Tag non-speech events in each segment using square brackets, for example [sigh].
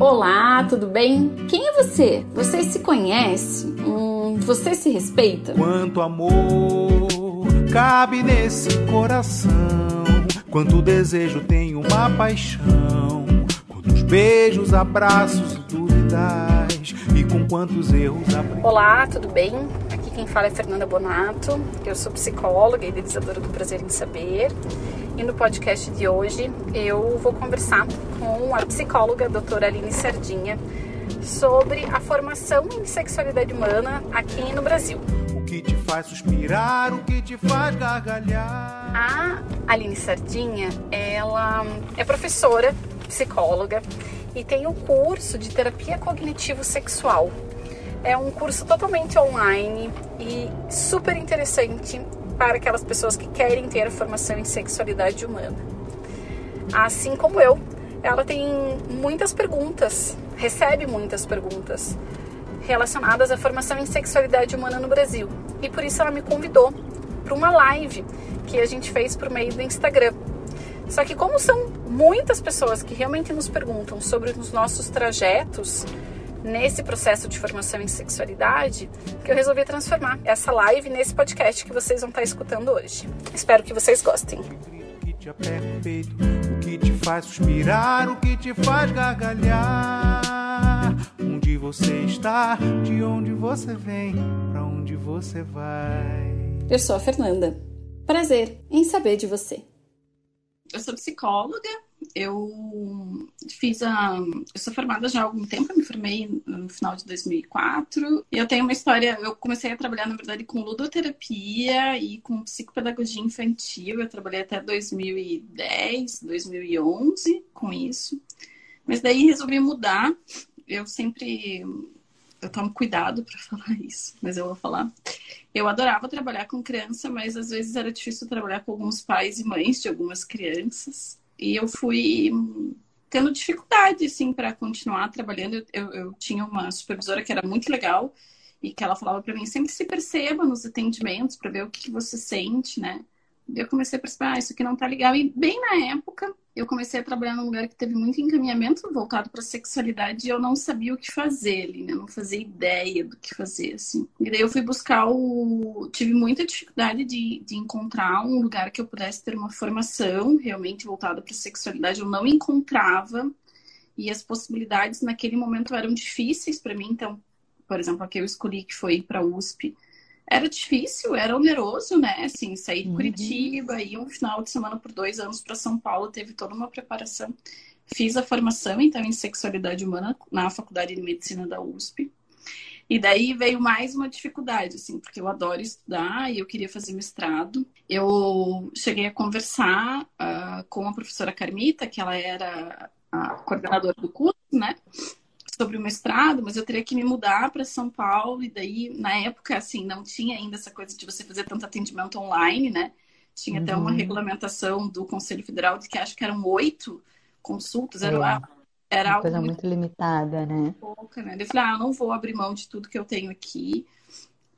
Olá, tudo bem? Quem é você? Você se conhece? Hum, você se respeita? Quanto amor cabe nesse coração? Quanto desejo tem uma paixão? Quantos beijos, abraços e dúvidas? E com quantos erros aprendi? Olá, tudo bem? Aqui quem fala é Fernanda Bonato. Eu sou psicóloga e idealizadora do Prazer em Saber. E no podcast de hoje eu vou conversar com a psicóloga a doutora Aline Sardinha sobre a formação em sexualidade humana aqui no Brasil. O que te faz suspirar, o que te faz gargalhar? A Aline Sardinha, ela é professora, psicóloga e tem o um curso de terapia cognitivo-sexual. É um curso totalmente online e super interessante para aquelas pessoas que querem ter formação em sexualidade humana. Assim como eu, ela tem muitas perguntas, recebe muitas perguntas relacionadas à formação em sexualidade humana no Brasil. E por isso ela me convidou para uma live que a gente fez por meio do Instagram. Só que como são muitas pessoas que realmente nos perguntam sobre os nossos trajetos nesse processo de formação em sexualidade que eu resolvi transformar essa live nesse podcast que vocês vão estar escutando hoje. Espero que vocês gostem. O que te aperta o peito, o que te faz suspirar, o que te faz gargalhar. Onde você está, de onde você vem, para onde você vai. Eu sou a Fernanda. Prazer em saber de você. Eu sou psicóloga eu fiz a. Eu sou formada já há algum tempo, eu me formei no final de 2004. E eu tenho uma história. Eu comecei a trabalhar, na verdade, com ludoterapia e com psicopedagogia infantil. Eu trabalhei até 2010, 2011 com isso. Mas daí resolvi mudar. Eu sempre. Eu tomo cuidado para [laughs] falar isso, mas eu vou falar. Eu adorava trabalhar com criança, mas às vezes era difícil trabalhar com alguns pais e mães de algumas crianças. E eu fui tendo dificuldade, assim, para continuar trabalhando. Eu, eu, tinha uma supervisora que era muito legal e que ela falava para mim sempre se perceba nos atendimentos para ver o que, que você sente, né? Eu comecei a perceber, ah, isso aqui não tá legal. E bem na época, eu comecei a trabalhar num lugar que teve muito encaminhamento voltado para sexualidade e eu não sabia o que fazer ali, né? Não fazia ideia do que fazer, assim. E daí eu fui buscar o. Tive muita dificuldade de, de encontrar um lugar que eu pudesse ter uma formação realmente voltada para sexualidade. Eu não encontrava e as possibilidades naquele momento eram difíceis para mim. Então, por exemplo, a que eu escolhi, que foi para USP era difícil, era oneroso, né? Assim, sair de uhum. Curitiba, ir um final de semana por dois anos para São Paulo, teve toda uma preparação. Fiz a formação, então, em sexualidade humana na Faculdade de Medicina da USP. E daí veio mais uma dificuldade, assim, porque eu adoro estudar e eu queria fazer mestrado. Eu cheguei a conversar uh, com a professora Carmita, que ela era a coordenadora do curso, né? Sobre o mestrado, mas eu teria que me mudar para São Paulo e daí na época assim não tinha ainda essa coisa de você fazer tanto atendimento online, né? Tinha uhum. até uma uhum. regulamentação do Conselho Federal de que acho que eram oito consultas, era, é. era uma coisa muito, muito limitada, né? Pouca, né? Eu falei, ah, não vou abrir mão de tudo que eu tenho aqui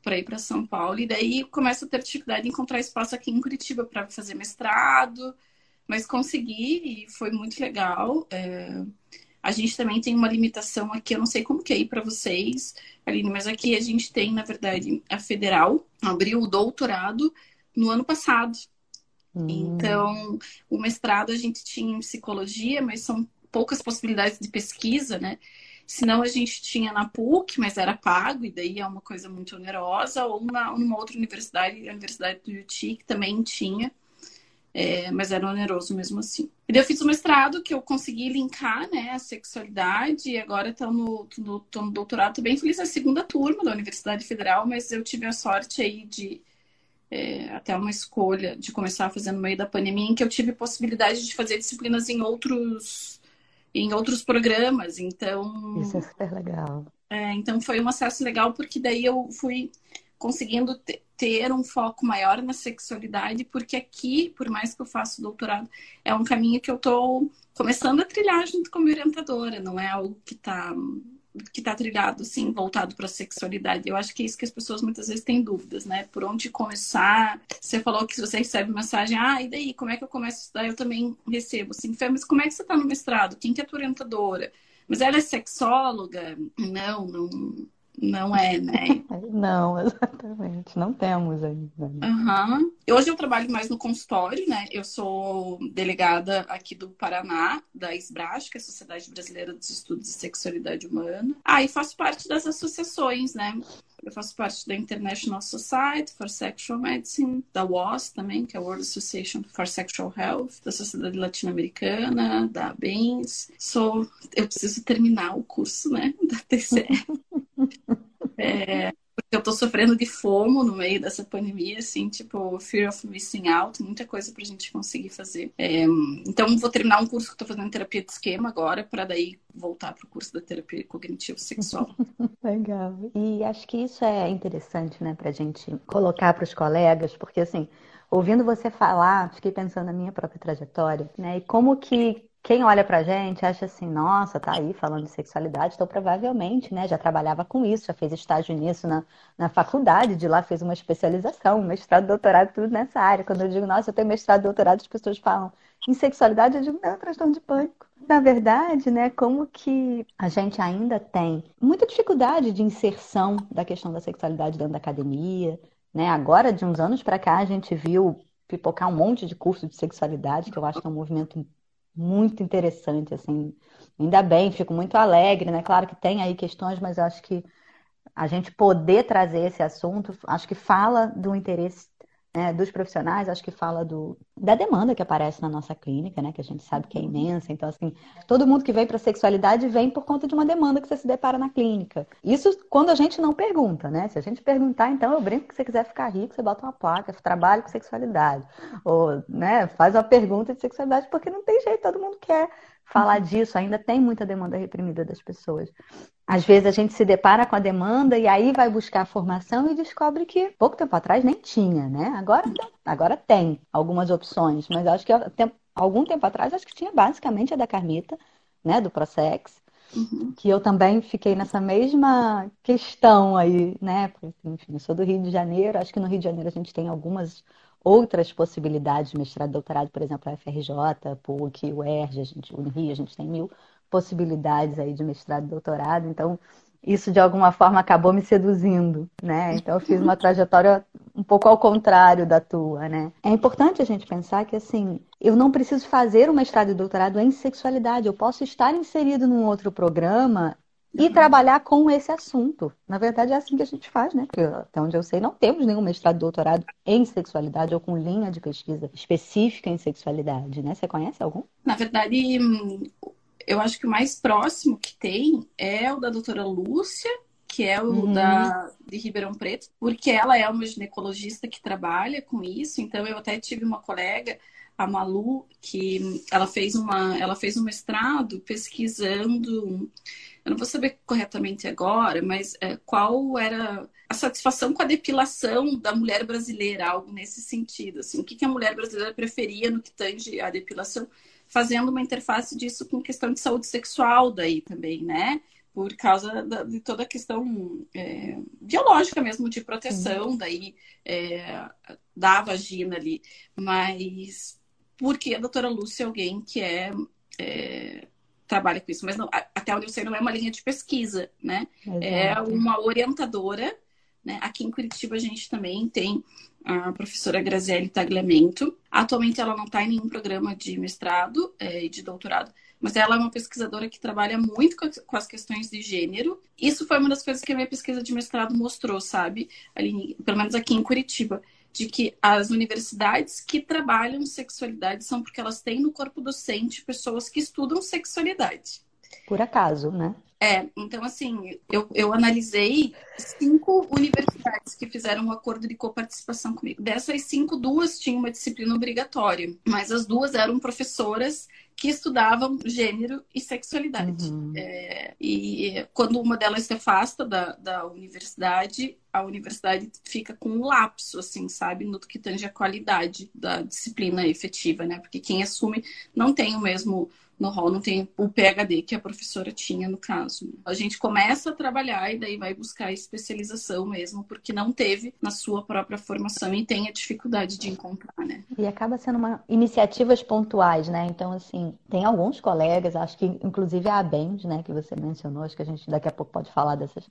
para ir para São Paulo e daí começo a ter dificuldade em encontrar espaço aqui em Curitiba para fazer mestrado, mas consegui e foi muito legal. É... A gente também tem uma limitação aqui, eu não sei como que é aí para vocês, Aline, mas aqui a gente tem, na verdade, a federal abriu o doutorado no ano passado. Hum. Então, o mestrado a gente tinha em psicologia, mas são poucas possibilidades de pesquisa, né? Senão a gente tinha na PUC, mas era pago, e daí é uma coisa muito onerosa, ou na, numa outra universidade, a Universidade do UTI, que também tinha. É, mas era oneroso mesmo assim. E daí eu fiz o mestrado que eu consegui linkar né, a sexualidade e agora estou no, no, no doutorado. Estou bem feliz, é a segunda turma da Universidade Federal, mas eu tive a sorte aí de é, até uma escolha de começar a fazer no meio da pandemia, em que eu tive possibilidade de fazer disciplinas em outros em outros programas. Então. Isso é super legal. É, então foi um acesso legal, porque daí eu fui conseguindo ter um foco maior na sexualidade, porque aqui, por mais que eu faça doutorado, é um caminho que eu estou começando a trilhar junto com a minha orientadora, não é algo que está que tá trilhado, assim, voltado para a sexualidade. Eu acho que é isso que as pessoas muitas vezes têm dúvidas, né? Por onde começar? Você falou que você recebe mensagem, ah, e daí, como é que eu começo a estudar? Eu também recebo, assim, mas como é que você está no mestrado? Quem que é a tua orientadora? Mas ela é sexóloga? Não, não, não é, né? [laughs] Não, exatamente. Não temos ainda. Uhum. Hoje eu trabalho mais no consultório, né? Eu sou delegada aqui do Paraná, da SBRAS, que é a Sociedade Brasileira dos Estudos de Sexualidade Humana. Ah, e faço parte das associações, né? Eu faço parte da International Society for Sexual Medicine, da WAS também, que é a World Association for Sexual Health, da Sociedade Latino-Americana, da BENS. Sou, eu preciso terminar o curso, né, [laughs] da TCE. [laughs] É, porque eu tô sofrendo de fomo no meio dessa pandemia, assim, tipo, fear of missing out, muita coisa pra gente conseguir fazer. É, então, vou terminar um curso que eu tô fazendo terapia de esquema agora, para daí voltar pro curso da terapia cognitivo sexual. [laughs] Legal. E acho que isso é interessante, né, pra gente colocar para os colegas, porque assim, ouvindo você falar, fiquei pensando na minha própria trajetória, né, e como que quem olha pra gente acha assim, nossa, tá aí falando de sexualidade, então provavelmente, né, já trabalhava com isso, já fez estágio nisso na, na faculdade, de lá fez uma especialização, mestrado, doutorado, tudo nessa área. Quando eu digo, nossa, eu tenho mestrado, doutorado, as pessoas falam em sexualidade, eu digo, não, transtorno de pânico. Na verdade, né, como que a gente ainda tem muita dificuldade de inserção da questão da sexualidade dentro da academia, né? Agora, de uns anos para cá, a gente viu pipocar um monte de curso de sexualidade, que eu acho que é um movimento muito interessante, assim. Ainda bem, fico muito alegre, né? Claro que tem aí questões, mas eu acho que a gente poder trazer esse assunto, acho que fala do interesse né, dos profissionais, acho que fala do, da demanda que aparece na nossa clínica, né, que a gente sabe que é imensa. Então, assim, todo mundo que vem para sexualidade vem por conta de uma demanda que você se depara na clínica. Isso quando a gente não pergunta, né? Se a gente perguntar, então eu brinco que você quiser ficar rico, você bota uma placa, trabalho com sexualidade. Ou, né, faz uma pergunta de sexualidade, porque não tem jeito, todo mundo quer falar disso, ainda tem muita demanda reprimida das pessoas. Às vezes a gente se depara com a demanda e aí vai buscar a formação e descobre que pouco tempo atrás nem tinha, né? Agora, agora tem algumas opções, mas acho que algum tempo atrás acho que tinha basicamente a da Carmita, né, do Prosex, uhum. que eu também fiquei nessa mesma questão aí, né? Enfim, eu sou do Rio de Janeiro, acho que no Rio de Janeiro a gente tem algumas outras possibilidades de mestrado, doutorado, por exemplo, a FRJ, PUC, o ERJ, a gente, o Rio, a gente tem mil possibilidades aí de mestrado e doutorado, então isso de alguma forma acabou me seduzindo, né? Então eu fiz uma [laughs] trajetória um pouco ao contrário da tua, né? É importante a gente pensar que assim, eu não preciso fazer um mestrado e doutorado em sexualidade, eu posso estar inserido num outro programa e trabalhar com esse assunto. Na verdade, é assim que a gente faz, né? Porque até onde eu sei, não temos nenhum mestrado doutorado em sexualidade ou com linha de pesquisa específica em sexualidade, né? Você conhece algum? Na verdade, eu acho que o mais próximo que tem é o da doutora Lúcia, que é o uhum. da, de Ribeirão Preto, porque ela é uma ginecologista que trabalha com isso. Então, eu até tive uma colega a Malu, que ela fez, uma, ela fez um mestrado pesquisando eu não vou saber corretamente agora, mas é, qual era a satisfação com a depilação da mulher brasileira, algo nesse sentido. Assim, o que, que a mulher brasileira preferia no que tange a depilação, fazendo uma interface disso com questão de saúde sexual daí também, né? Por causa da, de toda a questão é, biológica mesmo, de proteção daí é, da vagina ali. Mas porque a doutora Lúcia é alguém que é, é trabalha com isso, mas não, até onde eu sei não é uma linha de pesquisa, né? É Exato. É uma orientadora, né? Aqui em Curitiba a gente também tem a professora Graziele Tagliamento. Atualmente ela não está em nenhum programa de mestrado é, e de doutorado, mas ela é uma pesquisadora que trabalha muito com as questões de gênero. Isso foi uma das coisas que a minha pesquisa de mestrado mostrou, sabe? Ali, pelo menos aqui em Curitiba de que as universidades que trabalham sexualidade são porque elas têm no corpo docente pessoas que estudam sexualidade. Por acaso, né? É, então assim, eu, eu analisei cinco universidades que fizeram um acordo de coparticipação comigo. Dessas cinco, duas tinham uma disciplina obrigatória, mas as duas eram professoras que estudavam gênero e sexualidade. Uhum. É, e quando uma delas se afasta da, da universidade, a universidade fica com um lapso, assim, sabe, no que tange a qualidade da disciplina efetiva, né? Porque quem assume não tem o mesmo no rol não tem o PhD que a professora tinha no caso. A gente começa a trabalhar e daí vai buscar especialização mesmo, porque não teve na sua própria formação e tem a dificuldade de encontrar, né? E acaba sendo uma iniciativas pontuais, né? Então, assim, tem alguns colegas, acho que inclusive a ABENS, né, que você mencionou, acho que a gente daqui a pouco pode falar dessas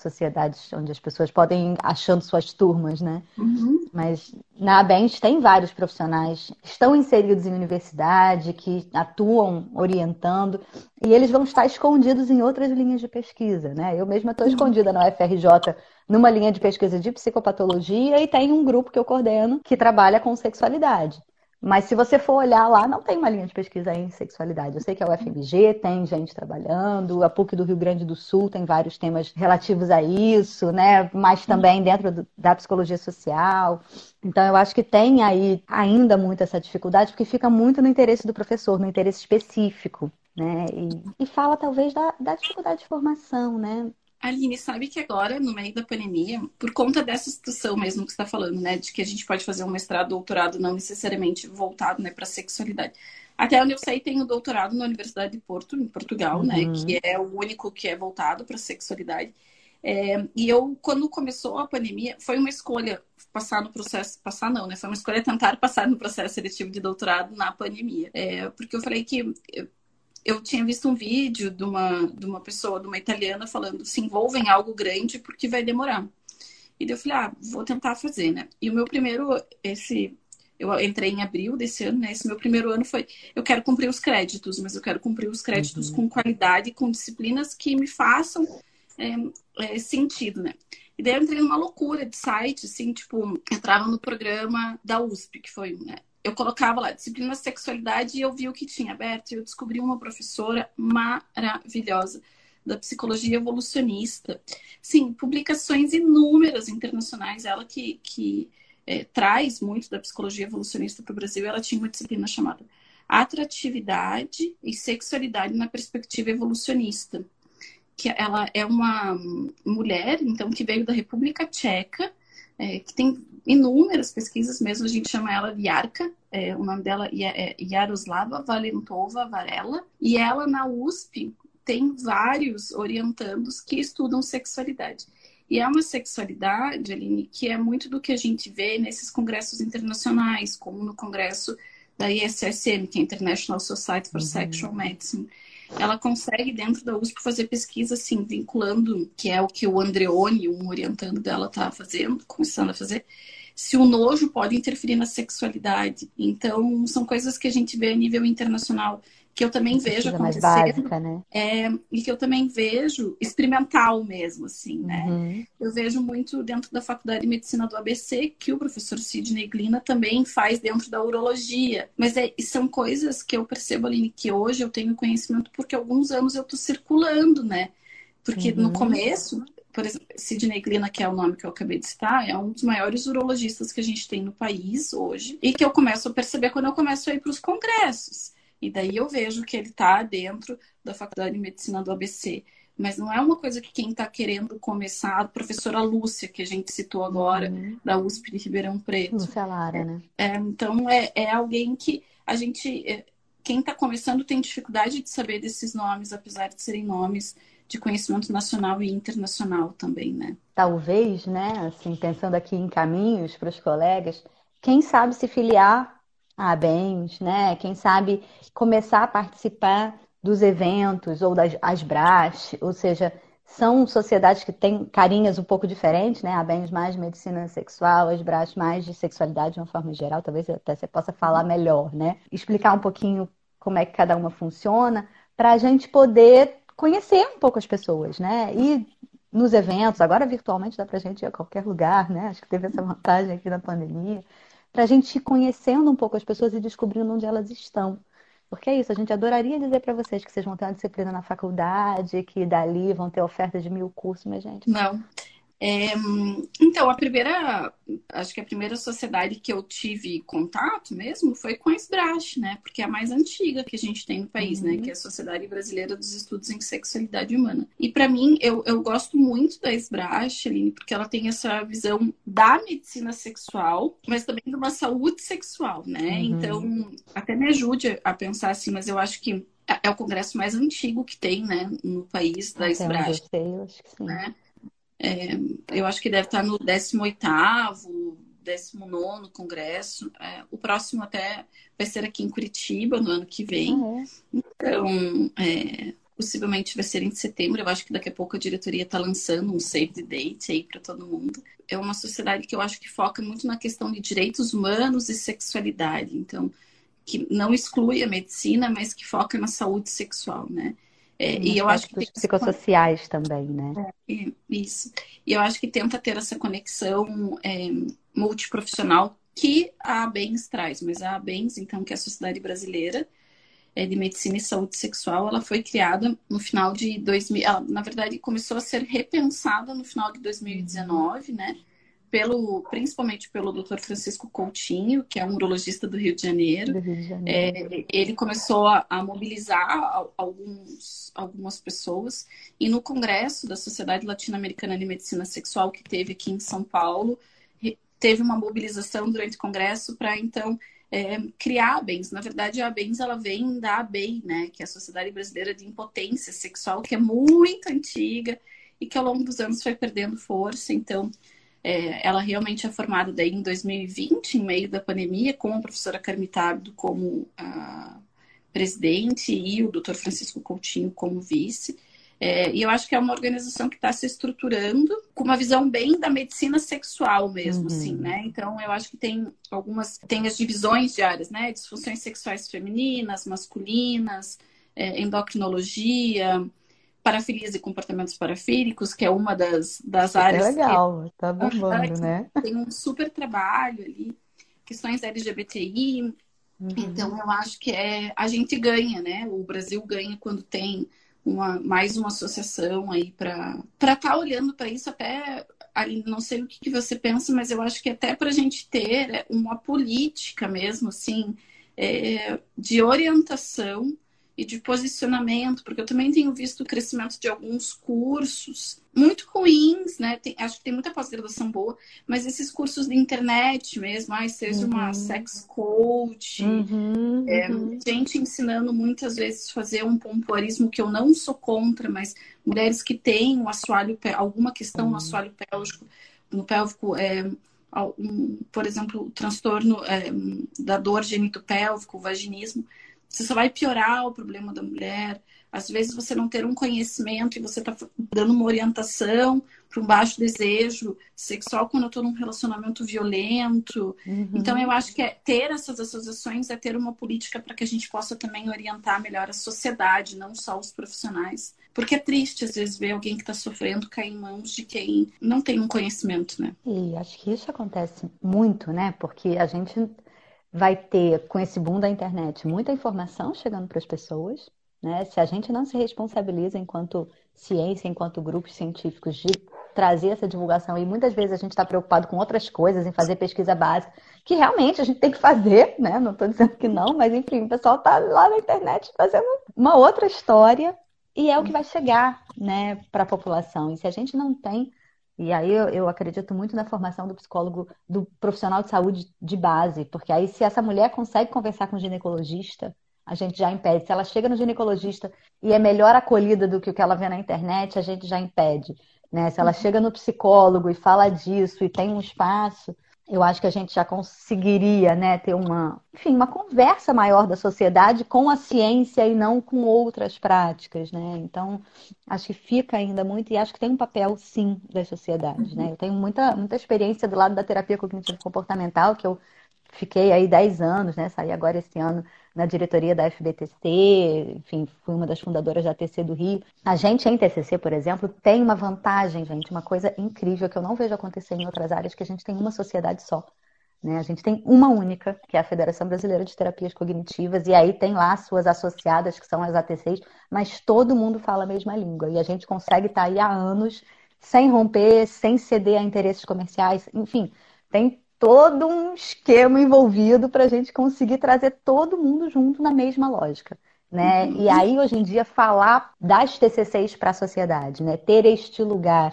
sociedades onde as pessoas podem ir achando suas turmas, né? Uhum. Mas na ABENS tem vários profissionais que estão inseridos em universidade, que atuam orientando, e eles vão estar escondidos em outras linhas de pesquisa, né? Eu mesma estou uhum. escondida na UFRJ numa linha de pesquisa de psicopatologia e tem um grupo que eu coordeno que trabalha com sexualidade. Mas se você for olhar lá, não tem uma linha de pesquisa em sexualidade. Eu sei que a UFMG tem gente trabalhando, a PUC do Rio Grande do Sul tem vários temas relativos a isso, né? Mas também dentro do, da psicologia social. Então, eu acho que tem aí ainda muito essa dificuldade, porque fica muito no interesse do professor, no interesse específico. Né? E, e fala talvez da, da dificuldade de formação, né? Aline, sabe que agora, no meio da pandemia, por conta dessa situação mesmo que você está falando, né, de que a gente pode fazer um mestrado, doutorado, não necessariamente voltado, né, para sexualidade. Até onde eu sei, tem o doutorado na Universidade de Porto, em Portugal, né, uhum. né, que é o único que é voltado para sexualidade. É, e eu, quando começou a pandemia, foi uma escolha passar no processo, passar não, né? Foi uma escolha tentar passar no processo seletivo de doutorado na pandemia. É, porque eu falei que eu tinha visto um vídeo de uma, de uma pessoa, de uma italiana, falando se envolva em algo grande porque vai demorar. E daí eu falei, ah, vou tentar fazer, né? E o meu primeiro, esse, eu entrei em abril desse ano, né? Esse meu primeiro ano foi, eu quero cumprir os créditos, mas eu quero cumprir os créditos uhum. com qualidade, com disciplinas que me façam é, é, sentido, né? E daí eu entrei numa loucura de site, assim, tipo, entrava no programa da USP, que foi, né? Eu colocava lá disciplina sexualidade e eu vi o que tinha aberto e eu descobri uma professora maravilhosa da psicologia evolucionista. Sim, publicações inúmeras internacionais, ela que, que é, traz muito da psicologia evolucionista para o Brasil, ela tinha uma disciplina chamada Atratividade e Sexualidade na Perspectiva Evolucionista. Que ela é uma mulher, então, que veio da República Tcheca, é, que tem inúmeras pesquisas mesmo, a gente chama ela Yarka, é, o nome dela é Yaroslava Valentova Varela, e ela na USP tem vários orientandos que estudam sexualidade. E é uma sexualidade, Aline, que é muito do que a gente vê nesses congressos internacionais, como no congresso da ISSM, que é International Society for uhum. Sexual Medicine ela consegue, dentro da USP, fazer pesquisa, assim, vinculando, que é o que o Andreoni, um orientando dela, está fazendo, começando a fazer, se o nojo pode interferir na sexualidade. Então, são coisas que a gente vê a nível internacional que eu também vejo acontecer. Básica, né? É, e que eu também vejo experimental mesmo, assim, né? Uhum. Eu vejo muito dentro da Faculdade de Medicina do ABC, que o professor Sidney Glina também faz dentro da urologia. Mas é, são coisas que eu percebo, ali que hoje eu tenho conhecimento porque há alguns anos eu tô circulando, né? Porque uhum. no começo, por exemplo, Sidney Glina, que é o nome que eu acabei de citar, é um dos maiores urologistas que a gente tem no país hoje e que eu começo a perceber quando eu começo a ir para os congressos. E daí eu vejo que ele está dentro da Faculdade de Medicina do ABC. Mas não é uma coisa que quem está querendo começar, a professora Lúcia, que a gente citou agora, uhum. da USP de Ribeirão Preto. Lúcia Lara, né? É, então é, é alguém que a gente. É, quem está começando tem dificuldade de saber desses nomes, apesar de serem nomes de conhecimento nacional e internacional também, né? Talvez, né, assim, pensando aqui em caminhos para os colegas, quem sabe se filiar a bens, né? Quem sabe começar a participar dos eventos ou das as BRAS, ou seja, são sociedades que têm carinhas um pouco diferentes, né? A bens mais de medicina sexual, as BRAS mais de sexualidade de uma forma geral, talvez até você possa falar melhor, né? Explicar um pouquinho como é que cada uma funciona, para a gente poder conhecer um pouco as pessoas, né? E nos eventos, agora virtualmente dá para a gente ir a qualquer lugar, né? Acho que teve essa vantagem aqui na pandemia para a gente ir conhecendo um pouco as pessoas e descobrindo onde elas estão. Porque é isso, a gente adoraria dizer para vocês que vocês vão ter uma disciplina na faculdade, que dali vão ter ofertas de mil cursos, mas, gente. Não. É, então, a primeira, acho que a primeira sociedade que eu tive contato mesmo foi com a SBRASH, né? Porque é a mais antiga que a gente tem no país, né? uhum. né? Que é a Sociedade Brasileira dos Estudos em Sexualidade Humana. E para mim, eu, eu gosto muito da SBRASH, Aline, porque ela tem essa visão da medicina sexual, mas também de uma saúde sexual, né? Uhum. Então, até me ajude a pensar assim, mas eu acho que é o congresso mais antigo que tem, né, no país da SBRASH. Eu sei, eu acho que sim. Né? É, eu acho que deve estar no 18º, 19 congresso. É, o próximo até vai ser aqui em Curitiba, no ano que vem. É? Então, é, possivelmente vai ser em setembro. Eu acho que daqui a pouco a diretoria está lançando um save the date aí para todo mundo. É uma sociedade que eu acho que foca muito na questão de direitos humanos e sexualidade. Então, que não exclui a medicina, mas que foca na saúde sexual, né? É, e eu acho que tem... psicossociais também, né? É, isso. E eu acho que tenta ter essa conexão é, multiprofissional que a ABENS traz, mas a ABENS, então, que é a Sociedade Brasileira é, de Medicina e Saúde Sexual, ela foi criada no final de 2000, ela, na verdade, começou a ser repensada no final de 2019, né? Pelo, principalmente pelo Dr. Francisco Coutinho, que é um urologista do Rio de Janeiro. Rio de Janeiro. É, ele começou a, a, mobilizar alguns, algumas pessoas e no congresso da Sociedade Latino-Americana de Medicina Sexual que teve aqui em São Paulo, teve uma mobilização durante o congresso para então é, criar a BENS. Na verdade, a BENS ela vem da ABEI, né, que é a Sociedade Brasileira de Impotência Sexual, que é muito antiga e que ao longo dos anos foi perdendo força. Então, é, ela realmente é formada daí em 2020, em meio da pandemia, com a professora Carmitardo como a presidente e o doutor Francisco Coutinho como vice. É, e eu acho que é uma organização que está se estruturando com uma visão bem da medicina sexual mesmo, uhum. assim, né? Então eu acho que tem algumas, tem as divisões de áreas, né? Disfunções sexuais femininas, masculinas, é, endocrinologia, parafilias e comportamentos parafílicos, que é uma das, das é áreas. Legal, que... tá bombando, né? Tem um super trabalho ali, questões LGBTI. Uhum. Então, eu acho que é a gente ganha, né? O Brasil ganha quando tem uma, mais uma associação aí para estar tá olhando para isso até não sei o que, que, você pensa, mas eu acho que até para a gente ter uma política mesmo, assim, é, de orientação e de posicionamento, porque eu também tenho visto o crescimento de alguns cursos muito ruins, né? Tem, acho que tem muita pós-graduação boa, mas esses cursos de internet mesmo, ai, seja uhum. uma sex coach, uhum, é, uhum. gente ensinando muitas vezes fazer um pompoarismo que eu não sou contra, mas mulheres que têm um assoalho, alguma questão no uhum. assoalho pélvico, no pélvico, é, um, por exemplo, o transtorno é, da dor genitopélvico, vaginismo, você só vai piorar o problema da mulher. Às vezes você não ter um conhecimento e você está dando uma orientação para um baixo desejo sexual quando eu estou num relacionamento violento. Uhum. Então eu acho que é, ter essas associações é ter uma política para que a gente possa também orientar melhor a sociedade, não só os profissionais. Porque é triste, às vezes, ver alguém que está sofrendo cair em mãos de quem não tem um conhecimento, né? E acho que isso acontece muito, né? Porque a gente vai ter, com esse boom da internet, muita informação chegando para as pessoas. Né? Se a gente não se responsabiliza enquanto ciência, enquanto grupos científicos, de trazer essa divulgação, e muitas vezes a gente está preocupado com outras coisas, em fazer pesquisa básica, que realmente a gente tem que fazer, né? Não estou dizendo que não, mas enfim, o pessoal está lá na internet fazendo uma outra história e é o que vai chegar né, para a população. E se a gente não tem e aí eu, eu, acredito muito na formação do psicólogo, do profissional de saúde de base, porque aí se essa mulher consegue conversar com o ginecologista, a gente já impede. Se ela chega no ginecologista e é melhor acolhida do que o que ela vê na internet, a gente já impede. Né? Se ela uhum. chega no psicólogo e fala disso e tem um espaço, eu acho que a gente já conseguiria né, ter uma, enfim, uma conversa maior da sociedade com a ciência e não com outras práticas, né? Então, acho que fica ainda muito, e acho que tem um papel, sim, das sociedades, né? Eu tenho muita, muita experiência do lado da terapia cognitivo comportamental, que eu fiquei aí 10 anos, né? Saí agora esse ano na diretoria da FBTC, enfim, fui uma das fundadoras da TC do Rio. A gente em TCC, por exemplo, tem uma vantagem, gente, uma coisa incrível que eu não vejo acontecer em outras áreas, que a gente tem uma sociedade só. Né? A gente tem uma única, que é a Federação Brasileira de Terapias Cognitivas, e aí tem lá suas associadas, que são as ATCs, mas todo mundo fala a mesma língua. E a gente consegue estar aí há anos sem romper, sem ceder a interesses comerciais, enfim, tem todo um esquema envolvido para a gente conseguir trazer todo mundo junto na mesma lógica. Né? Uhum. E aí, hoje em dia, falar das TCCs para a sociedade, né? ter este lugar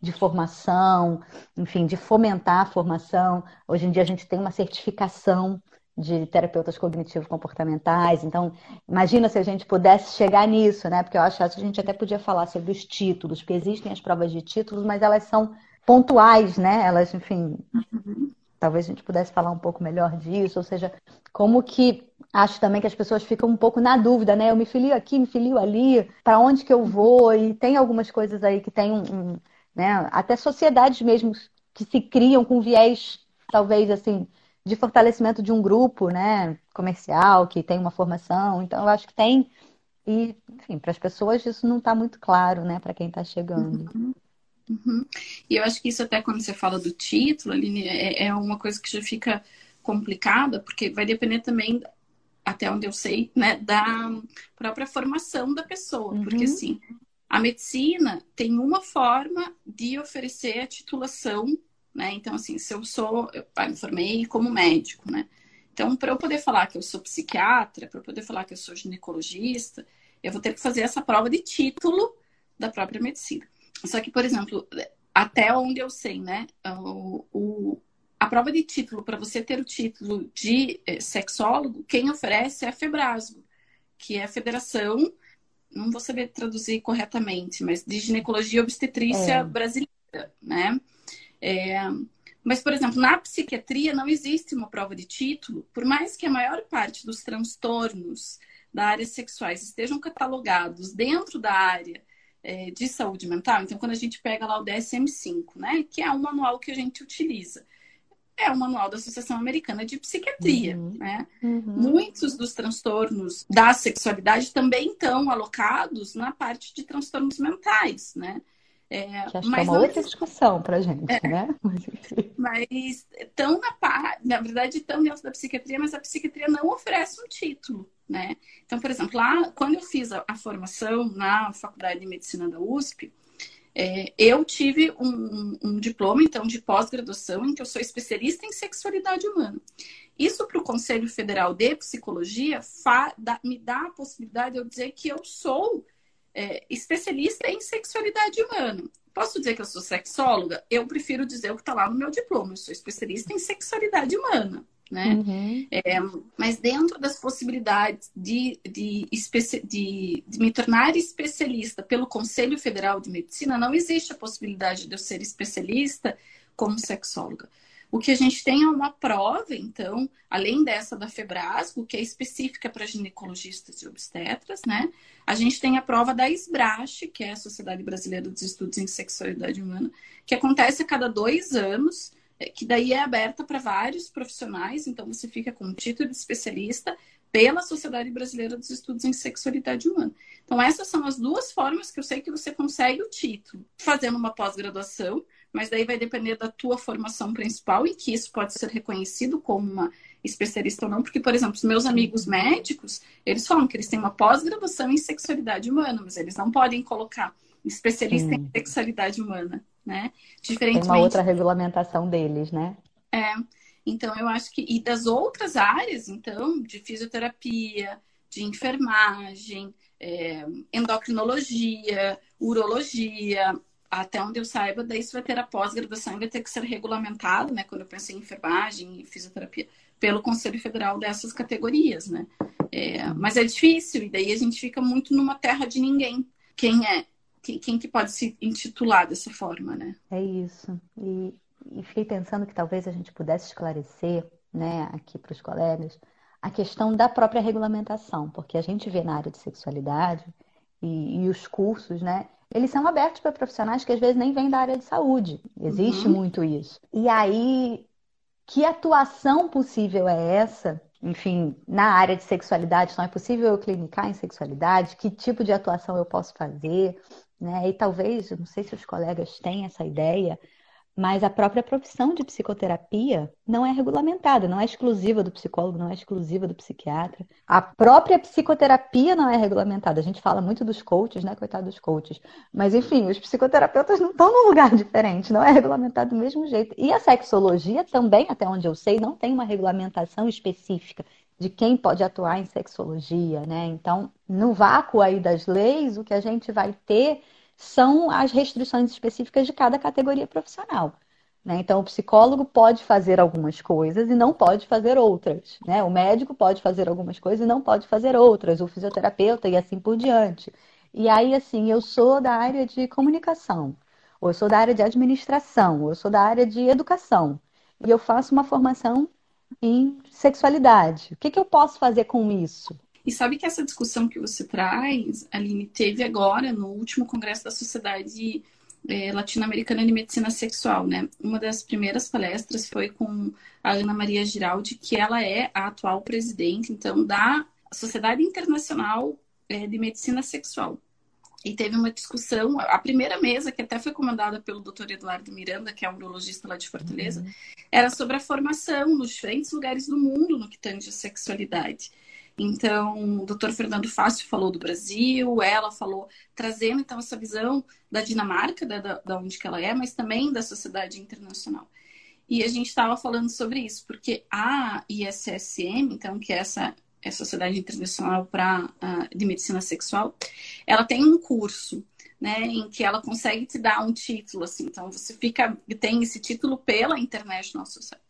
de formação, enfim, de fomentar a formação. Hoje em dia, a gente tem uma certificação de terapeutas cognitivos comportamentais. Então, imagina se a gente pudesse chegar nisso, né? Porque eu acho que a gente até podia falar sobre os títulos, porque existem as provas de títulos, mas elas são pontuais, né? Elas, enfim, uhum. Talvez a gente pudesse falar um pouco melhor disso, ou seja, como que acho também que as pessoas ficam um pouco na dúvida, né? Eu me filio aqui, me filio ali, para onde que eu vou? E tem algumas coisas aí que tem um, um né? Até sociedades mesmo que se criam com viés, talvez assim, de fortalecimento de um grupo, né, comercial que tem uma formação. Então, eu acho que tem e, enfim, para as pessoas isso não está muito claro, né, para quem está chegando. Uhum. Uhum. E eu acho que isso até quando você fala do título, Aline, é, é uma coisa que já fica complicada, porque vai depender também, até onde eu sei, né, da própria formação da pessoa. Uhum. Porque, assim, a medicina tem uma forma de oferecer a titulação né? Então, assim, se eu sou, eu me formei como médico, né? Então, para eu poder falar que eu sou psiquiatra, para eu poder falar que eu sou ginecologista, eu vou ter que fazer essa prova de título da própria medicina. Só que, por exemplo, até onde eu sei, né? O, o a prova de título, para você ter o título de eh, sexólogo, quem oferece é a Febrasgo, que é a Federação, não vou saber traduzir corretamente, mas de ginecologia e obstetrícia é. brasileira, né? É, mas, por exemplo, na psiquiatria não existe uma prova de título, por mais que a maior parte dos transtornos da área sexuais estejam catalogados dentro da área é, de saúde mental. Então, quando a gente pega lá o DSM-5, né, que é um manual que a gente utiliza, é o manual da Associação Americana de Psiquiatria, uhum. né? Uhum. Muitos dos transtornos da sexualidade também estão alocados na parte de transtornos mentais, né? É, que acho mas que é uma outra discussão para gente, é, né? [laughs] Mas estão na na verdade, estão dentro da psiquiatria, mas a psiquiatria não oferece um título, né? Então, por exemplo, lá quando eu fiz a, a formação na Faculdade de Medicina da USP, é, eu tive um, um, diploma, então, de pós-graduação, em que eu sou especialista em sexualidade humana. Isso para o Conselho Federal de Psicologia fa, dá, me dá a possibilidade de eu dizer que eu sou é, especialista em sexualidade humana. Posso dizer que eu sou sexóloga? Eu prefiro dizer o que está lá no meu diploma. Eu sou especialista em sexualidade humana. Né? Uhum. É, mas dentro das possibilidades de, de, de, de, me tornar especialista pelo Conselho Federal de Medicina, não existe a possibilidade de eu ser especialista como sexóloga. O que a gente tem é uma prova, então, além dessa da Febrasgo, que é específica para ginecologistas e obstetras, né? A gente tem a prova da SBRASH, que é a Sociedade Brasileira dos Estudos em Sexualidade Humana, que acontece a cada dois anos, é, que daí é aberta para vários profissionais, então você fica com o título de especialista pela Sociedade Brasileira dos Estudos em Sexualidade Humana. Então, essas são as duas formas que eu sei que você consegue o título. Fazendo uma pós-graduação, mas daí vai depender da tua formação principal e que isso pode ser reconhecido como uma especialista ou não, porque, por exemplo, os meus amigos médicos, eles falam que eles têm uma pós-graduação em sexualidade humana, mas eles não podem colocar especialista Sim. em sexualidade humana, né? Diferentemente... Tem uma outra regulamentação deles, né? É. Então, eu acho que... E das outras áreas, então, de fisioterapia, de enfermagem, é, endocrinologia, urologia, até onde eu saiba, daí isso vai ter a pós-graduação e vai ter que ser regulamentado, né? Quando eu pensei em enfermagem e fisioterapia, pelo Conselho Federal dessas categorias, né? É, mas é difícil, e daí a gente fica muito numa terra de ninguém. Quem é? Quem, quem que pode se intitular dessa forma, né? É isso. E, e fiquei pensando que talvez a gente pudesse esclarecer, né, aqui para os colegas, a questão da própria regulamentação, porque a gente vê na área de sexualidade e, e os cursos, né? Eles são abertos para profissionais que às vezes nem vêm da área de saúde. Existe uhum. muito isso. E aí, que atuação possível é essa? Enfim, na área de sexualidade, não é possível eu clinicar em sexualidade? Que tipo de atuação eu posso fazer? Né? E talvez, não sei se os colegas têm essa ideia, mas a própria profissão de psicoterapia não é regulamentada, não é exclusiva do psicólogo, não é exclusiva do psiquiatra. A própria psicoterapia não é regulamentada. A gente fala muito dos coaches, né? Coitado dos coaches. Mas, enfim, os psicoterapeutas não estão num lugar [laughs] diferente, não é regulamentado do mesmo jeito. E a sexologia também, até onde eu sei, não tem uma regulamentação específica de quem pode atuar em sexologia, né? Então, no vácuo aí das leis, o que a gente vai ter são as restrições específicas de cada categoria profissional. Né? Então, o psicólogo pode fazer algumas coisas e não pode fazer outras. Né? O médico pode fazer algumas coisas e não pode fazer outras. O fisioterapeuta e assim por diante. E aí, assim, eu sou da área de comunicação, ou eu sou da área de administração, ou eu sou da área de educação. E eu faço uma formação em sexualidade. O que, que eu posso fazer com isso? E sabe que essa discussão que você traz, Aline, teve agora no último congresso da Sociedade é, Latino-Americana de Medicina Sexual, né? Uma das primeiras palestras foi com a Ana Maria Giraldi, que ela é a atual presidente, então, da Sociedade Internacional é, de Medicina Sexual. E teve uma discussão, a primeira mesa, que até foi comandada pelo Dr. Eduardo Miranda, que é um urologista lá de Fortaleza, uhum. era sobre a formação nos diferentes lugares do mundo no que tange a sexualidade. Então, o doutor Fernando Fácil falou do Brasil, ela falou, trazendo então essa visão da Dinamarca, da, da onde que ela é, mas também da sociedade internacional. E a gente estava falando sobre isso, porque a ISSM, então, que é essa é a Sociedade Internacional pra, uh, de Medicina Sexual, ela tem um curso, né, em que ela consegue te dar um título, assim, então você fica, tem esse título pela International Society.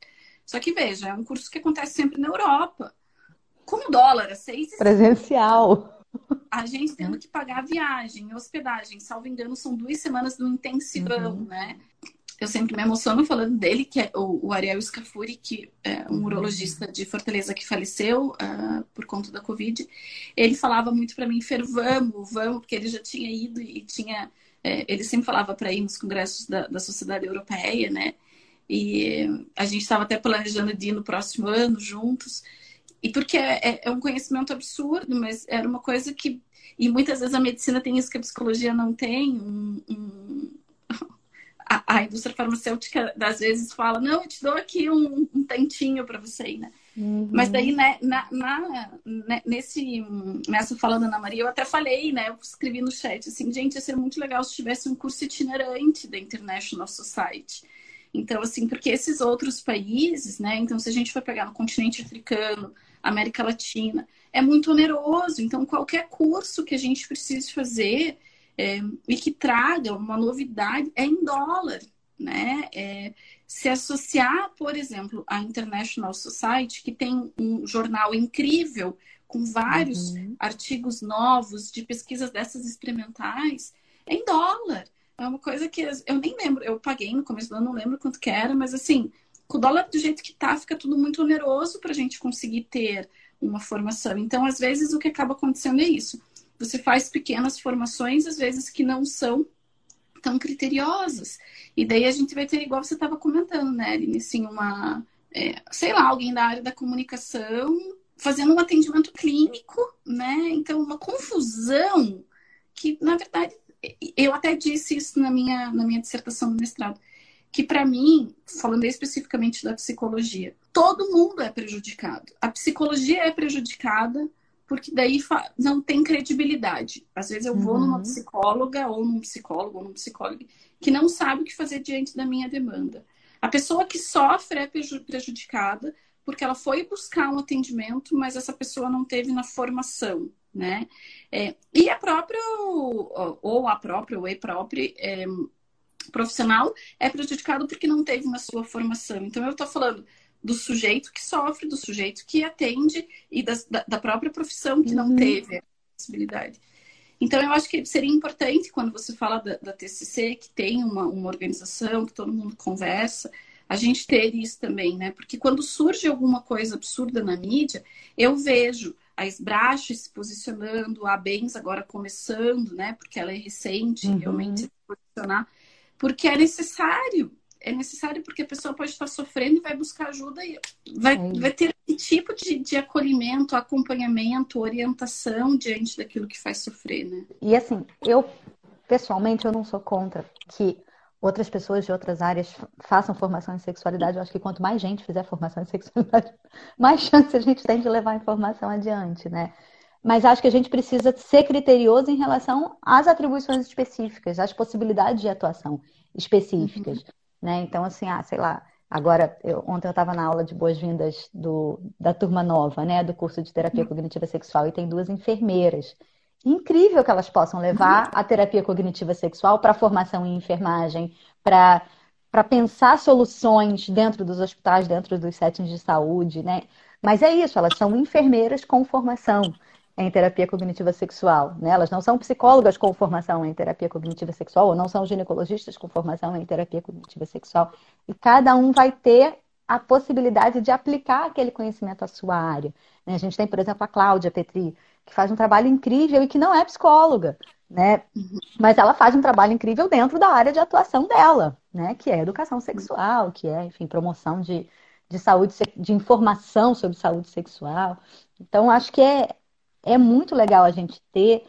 Só que veja, é um curso que acontece sempre na Europa com dólar, a seis Presencial. A gente tendo que pagar a viagem, hospedagem, salvo engano, são duas semanas do intensivão, uhum. né? Eu sempre me emociono falando dele, que é o, o Ariel Scafuri, que é um urologista de Fortaleza que faleceu uh, por conta da Covid. Ele falava muito para mim, Fer, vamos, vamos, porque ele já tinha ido e tinha. É, ele sempre falava para ir nos congressos da, da Sociedade Europeia, né? E a gente estava até planejando de ir no próximo ano juntos. E porque é, é, é, um conhecimento absurdo, mas era uma coisa que. E muitas vezes a medicina tem isso que a psicologia não tem. Um, um... [laughs] A, a, indústria farmacêutica, às vezes, fala: não, eu te dou aqui um, um tantinho para você ir, né? Uhum. Mas daí, né, na, na, né, nesse, nessa fala da Ana Maria, eu até falei, né? Eu escrevi no chat assim, gente, ia ser muito legal se tivesse um curso itinerante da International Society. Então, assim, porque esses outros países, né? Então, se a gente for pegar no continente africano, América Latina. É muito oneroso, então qualquer curso que a gente precise fazer é, e que traga uma novidade é em dólar, né? É, se associar, por exemplo, à International Society, que tem um jornal incrível com vários uhum. artigos novos de pesquisas dessas experimentais, é em dólar. É uma coisa que eu nem lembro, eu paguei no começo do ano, não lembro quanto que era, mas assim, com o dólar do jeito que tá, fica tudo muito oneroso para a gente conseguir ter uma formação. Então, às vezes, o que acaba acontecendo é isso. Você faz pequenas formações, às vezes, que não são tão criteriosas. E daí a gente vai ter, igual você estava comentando, né, Aline, assim, uma, é, sei lá, alguém da área da comunicação fazendo um atendimento clínico, né? Então, uma confusão que, na verdade, eu até disse isso na minha, na minha dissertação do mestrado que para mim, falando especificamente da psicologia, todo mundo é prejudicado. A psicologia é prejudicada porque daí não tem credibilidade. Às vezes eu uhum. vou numa psicóloga ou num psicólogo ou num psicólogo que não sabe o que fazer diante da minha demanda. A pessoa que sofre é prejudicada porque ela foi buscar um atendimento, mas essa pessoa não teve na formação, né? É, e a própria, ou a própria, ou a própria, é, profissional é prejudicado porque não teve uma sua formação. Então, eu estou falando do sujeito que sofre, do sujeito que atende e da, da própria profissão que não uhum. teve a possibilidade. Então, eu acho que seria importante, quando você fala da, da TCC, que tem uma, uma organização, que todo mundo conversa, a gente ter isso também, né? Porque quando surge alguma coisa absurda na mídia, eu vejo a Esbrache se posicionando, a Bens agora começando, né? Porque ela é recente, uhum. realmente se posicionar porque é necessário. É necessário porque a pessoa pode estar sofrendo e vai buscar ajuda e vai, é vai ter esse tipo de, de acolhimento, acompanhamento, orientação diante daquilo que faz sofrer, né? E assim, eu pessoalmente eu não sou contra que outras pessoas de outras áreas façam formação em sexualidade. Eu acho que quanto mais gente fizer formação em sexualidade, [laughs] mais chance a gente tem de levar a informação adiante, né? Mas acho que a gente precisa ser criterioso em relação às atribuições específicas, às possibilidades de atuação específicas, uhum. né? Então, assim, ah, sei lá, agora, eu, ontem eu estava na aula de boas-vindas da turma nova, né, do curso de terapia uhum. cognitiva sexual, e tem duas enfermeiras incrível que elas possam levar a terapia cognitiva sexual para formação em enfermagem, para para pensar soluções dentro dos hospitais, dentro dos settings de saúde, né? Mas é isso, elas são enfermeiras com formação em terapia cognitiva sexual, né? Elas não são psicólogas com formação em terapia cognitiva sexual, ou não são ginecologistas com formação em terapia cognitiva sexual. E cada um vai ter a possibilidade de aplicar aquele conhecimento à sua área. Né? A gente tem, por exemplo, a Cláudia Petri, que faz um trabalho incrível e que não é psicóloga, né? Mas ela faz um trabalho incrível dentro da área de atuação dela, né? Que é educação sexual, que é, enfim, promoção de, de saúde, de informação sobre saúde sexual. Então, acho que é, é muito legal a gente ter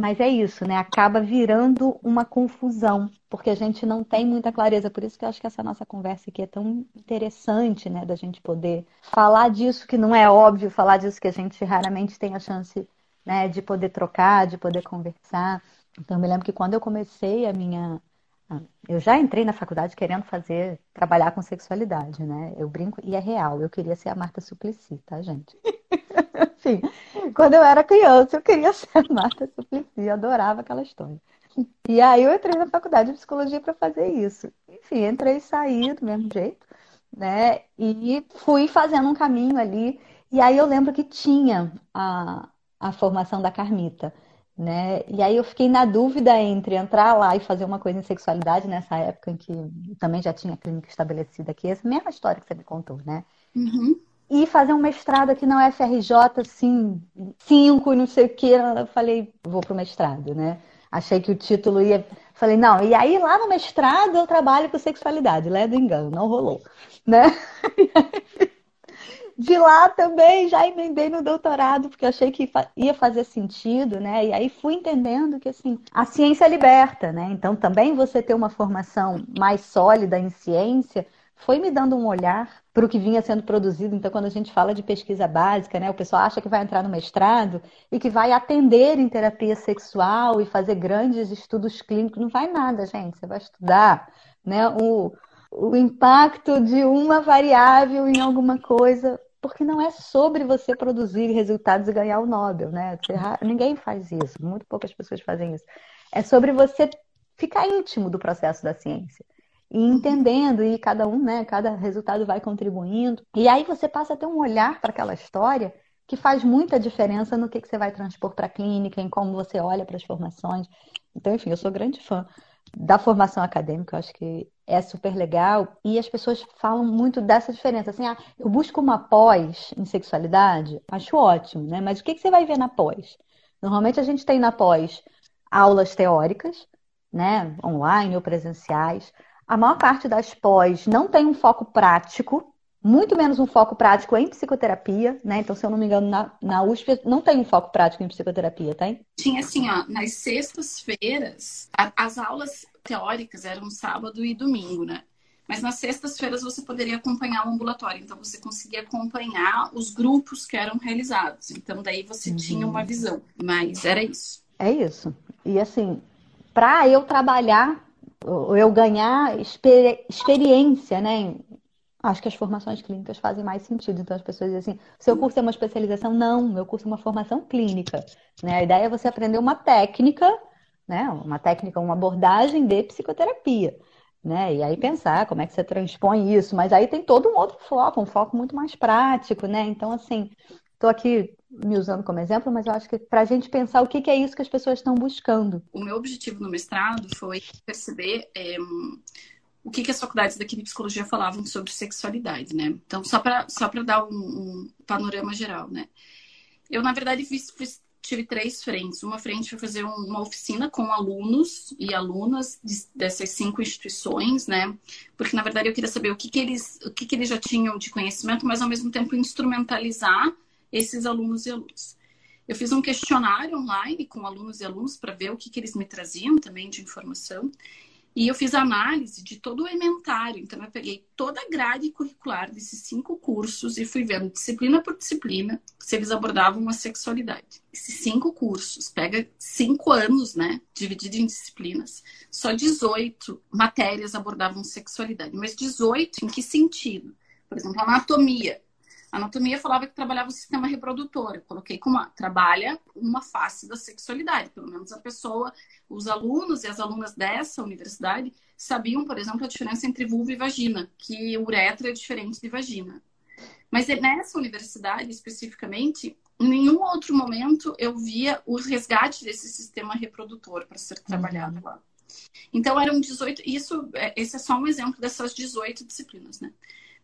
mas é isso, né? Acaba virando uma confusão, porque a gente não tem muita clareza. Por isso que eu acho que essa nossa conversa aqui é tão interessante, né? Da gente poder falar disso que não é óbvio, falar disso que a gente raramente tem a chance né, de poder trocar, de poder conversar. Então, eu me lembro que quando eu comecei a minha. Eu já entrei na faculdade querendo fazer, trabalhar com sexualidade, né? Eu brinco, e é real, eu queria ser a Marta Suplicy, tá, gente? [laughs] [laughs] Enfim, quando eu era criança, eu queria ser [laughs] Marta Suplicy, adorava aquela história. E aí eu entrei na faculdade de psicologia para fazer isso. Enfim, entrei e saí do mesmo jeito, né? E fui fazendo um caminho ali. E aí eu lembro que tinha a, a formação da Carmita, né? E aí eu fiquei na dúvida entre entrar lá e fazer uma coisa em sexualidade nessa época em que também já tinha clínica estabelecida aqui, essa mesma história que você me contou, né? Uhum e fazer um mestrado aqui na UFRJ, assim, cinco, não sei o que. Eu falei, vou pro mestrado, né? Achei que o título ia. Falei, não, e aí lá no mestrado eu trabalho com sexualidade, lé do engano, não rolou, né? [laughs] De lá também já emendei no doutorado, porque achei que ia fazer sentido, né? E aí fui entendendo que, assim, a ciência liberta, né? Então também você ter uma formação mais sólida em ciência foi me dando um olhar para o que vinha sendo produzido. Então, quando a gente fala de pesquisa básica, né, o pessoal acha que vai entrar no mestrado e que vai atender em terapia sexual e fazer grandes estudos clínicos. Não vai nada, gente. Você vai estudar né, o, o impacto de uma variável em alguma coisa, porque não é sobre você produzir resultados e ganhar o Nobel, né? Ninguém faz isso, muito poucas pessoas fazem isso. É sobre você ficar íntimo do processo da ciência e entendendo, e cada um, né, cada resultado vai contribuindo. E aí você passa a ter um olhar para aquela história que faz muita diferença no que, que você vai transpor para a clínica, em como você olha para as formações. Então, enfim, eu sou grande fã da formação acadêmica, eu acho que é super legal. E as pessoas falam muito dessa diferença. Assim, ah, eu busco uma pós em sexualidade, acho ótimo, né? Mas o que, que você vai ver na pós? Normalmente a gente tem na pós aulas teóricas, né? Online ou presenciais a maior parte das pós não tem um foco prático, muito menos um foco prático em psicoterapia, né? Então, se eu não me engano, na, na USP não tem um foco prático em psicoterapia, tem? Tinha assim, ó, nas sextas-feiras, as aulas teóricas eram sábado e domingo, né? Mas nas sextas-feiras você poderia acompanhar o ambulatório, então você conseguia acompanhar os grupos que eram realizados. Então daí você uhum. tinha uma visão, mas era isso. É isso. E assim, para eu trabalhar eu ganhar exper experiência, né? Acho que as formações clínicas fazem mais sentido. Então as pessoas dizem assim, seu curso é uma especialização? Não, meu curso é uma formação clínica. Né? A ideia é você aprender uma técnica, né? Uma técnica, uma abordagem de psicoterapia. Né? E aí pensar como é que você transpõe isso, mas aí tem todo um outro foco, um foco muito mais prático, né? Então, assim, Estou aqui me usando como exemplo, mas eu acho que para a gente pensar o que, que, é isso que as pessoas estão buscando. O meu objetivo no mestrado foi perceber é, o que, que as faculdades daqui de psicologia falavam sobre sexualidade, né? Então, só para só dar um, um, panorama geral, né? Eu, na verdade, fiz, fiz, tive três frentes. Uma frente foi fazer uma oficina com alunos e alunas de, dessas cinco instituições, né? Porque, na verdade, eu queria saber o que, que, eles, o que, que eles já tinham de conhecimento, mas, ao mesmo tempo, instrumentalizar esses alunos e alunos. Eu fiz um questionário online com alunos e alunos para ver o que, que eles me traziam também de informação. E eu fiz análise de todo o ementário. Então, eu peguei toda a grade curricular desses cinco cursos e fui vendo disciplina por disciplina se eles abordavam a sexualidade. Esses cinco cursos, pega cinco anos, né? Dividido em disciplinas. Só 18 matérias abordavam sexualidade. Mas 18 em que sentido? Por exemplo, anatomia. A anatomia falava que trabalhava o sistema reprodutor. Eu coloquei como uma, trabalha uma face da sexualidade. Pelo menos a pessoa, os alunos e as alunas dessa universidade sabiam, por exemplo, a diferença entre vulva e vagina, que uretra é diferente de vagina. Mas nessa universidade, especificamente, em nenhum outro momento eu via o resgate desse sistema reprodutor para ser trabalhado uhum. lá. Então eram 18, isso, é, esse é só um exemplo dessas 18 disciplinas, né?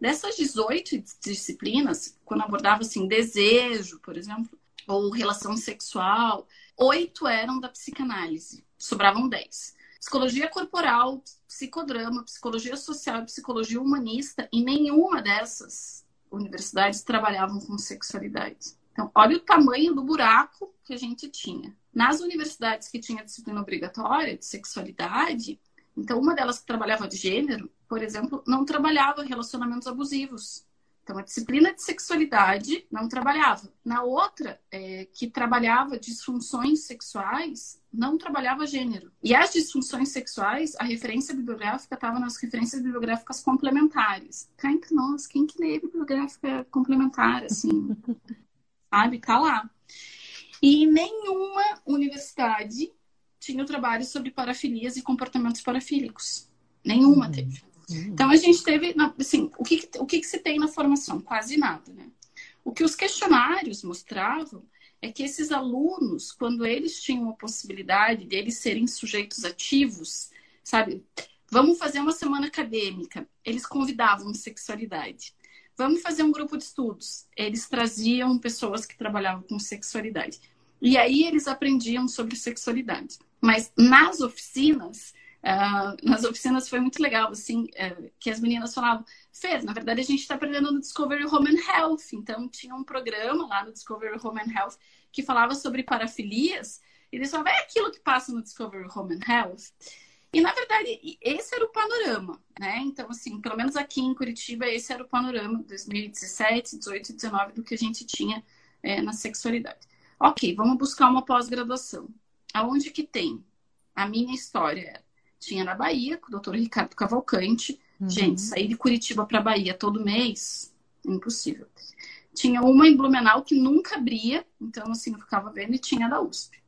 Dessas 18 disciplinas, quando abordava assim desejo, por exemplo, ou relação sexual, oito eram da psicanálise, sobravam dez. Psicologia corporal, psicodrama, psicologia social e psicologia humanista, e nenhuma dessas universidades trabalhavam com sexualidade. Então, olha o tamanho do buraco que a gente tinha. Nas universidades que tinha disciplina obrigatória de sexualidade, então uma delas que trabalhava de gênero, por exemplo, não trabalhava relacionamentos abusivos. Então, a disciplina de sexualidade não trabalhava. Na outra, é, que trabalhava disfunções sexuais, não trabalhava gênero. E as disfunções sexuais, a referência bibliográfica estava nas referências bibliográficas complementares. Cá entre nós, quem que lê bibliográfica complementar, assim? [laughs] sabe? Tá lá. E nenhuma universidade tinha o trabalho sobre parafilias e comportamentos parafílicos. Nenhuma uhum. teve. Então a gente teve, assim, o que, o que, que se tem na formação? Quase nada, né? O que os questionários mostravam é que esses alunos, quando eles tinham a possibilidade de eles serem sujeitos ativos, sabe? Vamos fazer uma semana acadêmica. Eles convidavam sexualidade. Vamos fazer um grupo de estudos. Eles traziam pessoas que trabalhavam com sexualidade. E aí eles aprendiam sobre sexualidade. Mas nas oficinas, Uh, nas oficinas foi muito legal, assim, uh, que as meninas falavam, Fer, na verdade a gente está aprendendo no Discovery Home and Health, então tinha um programa lá no Discovery Home and Health que falava sobre parafilias, e eles falavam, é aquilo que passa no Discovery Home and Health. E, na verdade, esse era o panorama, né? Então, assim, pelo menos aqui em Curitiba, esse era o panorama 2017, 18 e 19 do que a gente tinha é, na sexualidade. Ok, vamos buscar uma pós-graduação. Aonde que tem? A minha história tinha na Bahia, com o doutor Ricardo Cavalcante. Uhum. Gente, sair de Curitiba para Bahia todo mês, impossível. Tinha uma em Blumenau que nunca abria, então assim, eu ficava vendo, e tinha da USP.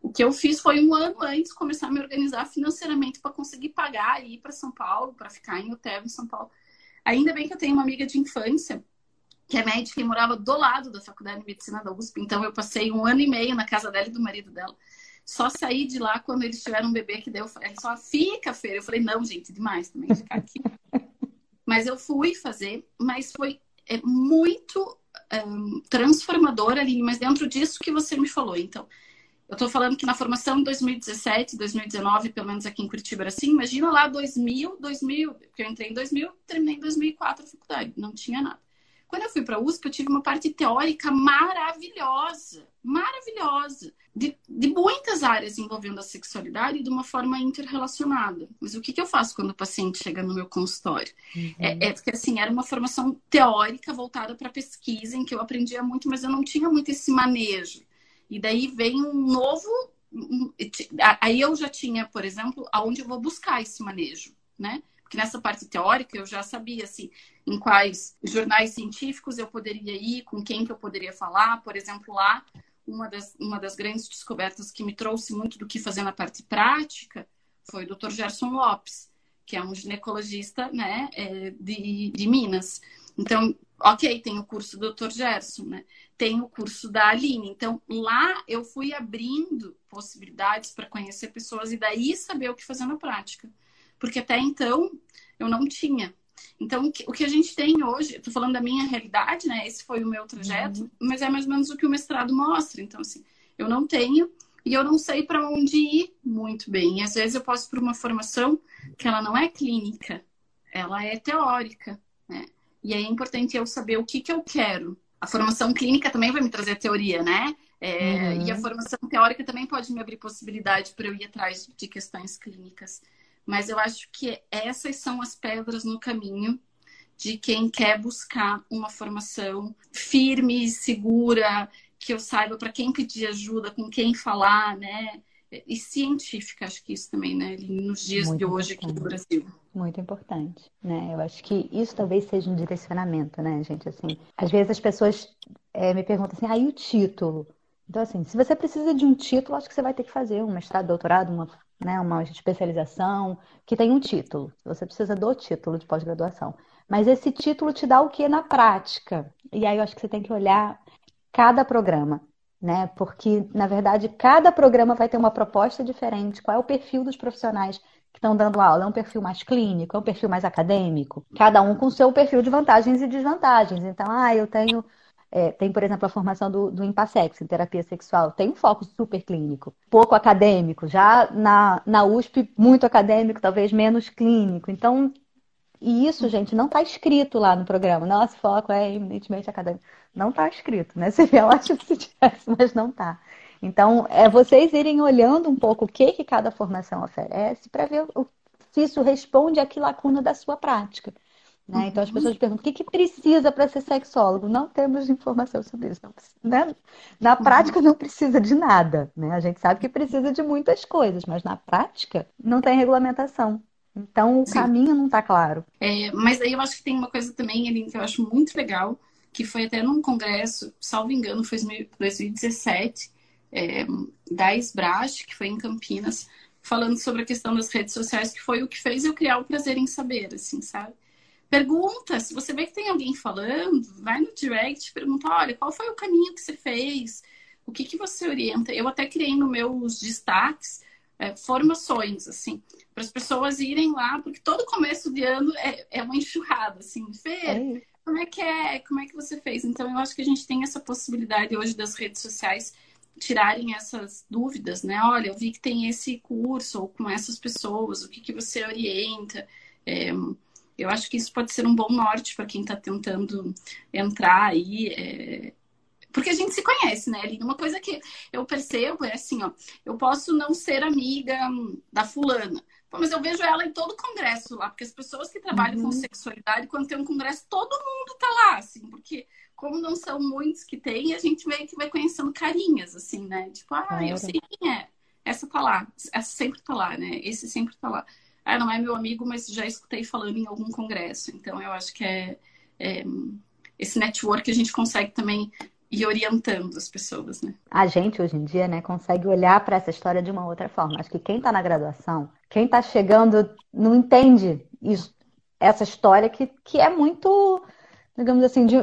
O que eu fiz foi um ano antes começar a me organizar financeiramente para conseguir pagar e ir para São Paulo, para ficar em hotel em São Paulo. Ainda bem que eu tenho uma amiga de infância que é médica e morava do lado da Faculdade de Medicina da USP, então eu passei um ano e meio na casa dela e do marido dela. Só saí de lá quando eles tiveram um bebê que deu. Ele só fica, feira. Eu falei, não, gente, demais também ficar aqui. [laughs] mas eu fui fazer, mas foi é, muito um, transformador ali, mas dentro disso que você me falou. Então, eu estou falando que na formação em 2017, 2019, pelo menos aqui em Curitiba era assim, imagina lá 2000, 2000, porque eu entrei em 2000, terminei em 2004 a faculdade, não tinha nada. Quando eu fui para a USP, eu tive uma parte teórica maravilhosa, maravilhosa, de, de muitas áreas envolvendo a sexualidade de uma forma interrelacionada. Mas o que, que eu faço quando o paciente chega no meu consultório? Uhum. É, é que, assim, era uma formação teórica voltada para pesquisa, em que eu aprendia muito, mas eu não tinha muito esse manejo. E daí vem um novo. Aí eu já tinha, por exemplo, aonde eu vou buscar esse manejo, né? Que nessa parte teórica eu já sabia assim em quais jornais científicos eu poderia ir, com quem que eu poderia falar, por exemplo, lá uma das, uma das grandes descobertas que me trouxe muito do que fazer na parte prática foi o Dr. Gerson Lopes, que é um ginecologista né, é, de, de Minas. Então, ok, tem o curso do Dr. Gerson, né? tem o curso da Aline. Então, lá eu fui abrindo possibilidades para conhecer pessoas e daí saber o que fazer na prática porque até então eu não tinha. Então, o que a gente tem hoje, estou falando da minha realidade, né? Esse foi o meu trajeto, uhum. mas é mais ou menos o que o mestrado mostra. Então, assim, eu não tenho e eu não sei para onde ir muito bem. E às vezes eu posso por uma formação que ela não é clínica, ela é teórica, né? E aí é importante eu saber o que, que eu quero. A formação clínica também vai me trazer teoria, né? É, uhum. E a formação teórica também pode me abrir possibilidade para eu ir atrás de questões clínicas. Mas eu acho que essas são as pedras no caminho de quem quer buscar uma formação firme, segura, que eu saiba para quem pedir ajuda, com quem falar, né? E científica, acho que isso também, né? Nos dias Muito de hoje aqui no Brasil. Muito importante, né? Eu acho que isso talvez seja um direcionamento, né, gente? Assim, às vezes as pessoas é, me perguntam assim, aí ah, o título? Então, assim, se você precisa de um título, acho que você vai ter que fazer um mestrado, doutorado, uma, né, uma especialização que tem um título. Você precisa do título de pós-graduação. Mas esse título te dá o que na prática? E aí eu acho que você tem que olhar cada programa, né? Porque, na verdade, cada programa vai ter uma proposta diferente. Qual é o perfil dos profissionais que estão dando aula? É um perfil mais clínico? É um perfil mais acadêmico? Cada um com seu perfil de vantagens e desvantagens. Então, ah, eu tenho. É, tem, por exemplo, a formação do, do Impassex, em terapia sexual. Tem um foco super clínico, pouco acadêmico. Já na, na USP, muito acadêmico, talvez menos clínico. Então, e isso, gente, não está escrito lá no programa. Nosso foco é eminentemente acadêmico. Não está escrito, né? [laughs] Seria ótimo se tivesse, mas não está. Então, é vocês irem olhando um pouco o que, que cada formação oferece para ver o, se isso responde a que lacuna da sua prática. Né? Uhum. Então, as pessoas perguntam o que, que precisa para ser sexólogo? Não temos informação sobre isso. Não, né? Na uhum. prática, não precisa de nada. Né? A gente sabe que precisa de muitas coisas, mas na prática, não tem regulamentação. Então o Sim. caminho não está claro. É, mas aí eu acho que tem uma coisa também, Aline, que eu acho muito legal, que foi até num congresso, salvo engano, foi em 2017, é, da Esbrash, que foi em Campinas, falando sobre a questão das redes sociais, que foi o que fez eu criar o prazer em saber, assim, sabe? Pergunta, se você vê que tem alguém falando, vai no direct e pergunta, olha, qual foi o caminho que você fez? O que, que você orienta? Eu até criei nos meus destaques é, formações, assim, para as pessoas irem lá, porque todo começo de ano é, é uma enxurrada, assim, Fê, é. como é que é, como é que você fez? Então, eu acho que a gente tem essa possibilidade hoje das redes sociais tirarem essas dúvidas, né? Olha, eu vi que tem esse curso, ou com essas pessoas, o que, que você orienta? É, eu acho que isso pode ser um bom norte para quem está tentando entrar aí. É, porque a gente se conhece, né, Aline? Uma coisa que eu percebo é assim, ó, eu posso não ser amiga da fulana, mas eu vejo ela em todo congresso lá, porque as pessoas que trabalham uhum. com sexualidade, quando tem um congresso, todo mundo tá lá, assim, porque como não são muitos que tem, a gente meio que vai conhecendo carinhas, assim, né? Tipo, ah, claro. eu sei quem é. Essa tá lá, essa sempre tá lá, né? Esse sempre tá lá. Ah, não é meu amigo, mas já escutei falando em algum congresso. Então, eu acho que é, é esse network a gente consegue também e orientando as pessoas, né? A gente hoje em dia, né, consegue olhar para essa história de uma outra forma. Acho que quem está na graduação, quem está chegando, não entende isso, essa história que, que é muito, digamos assim, de,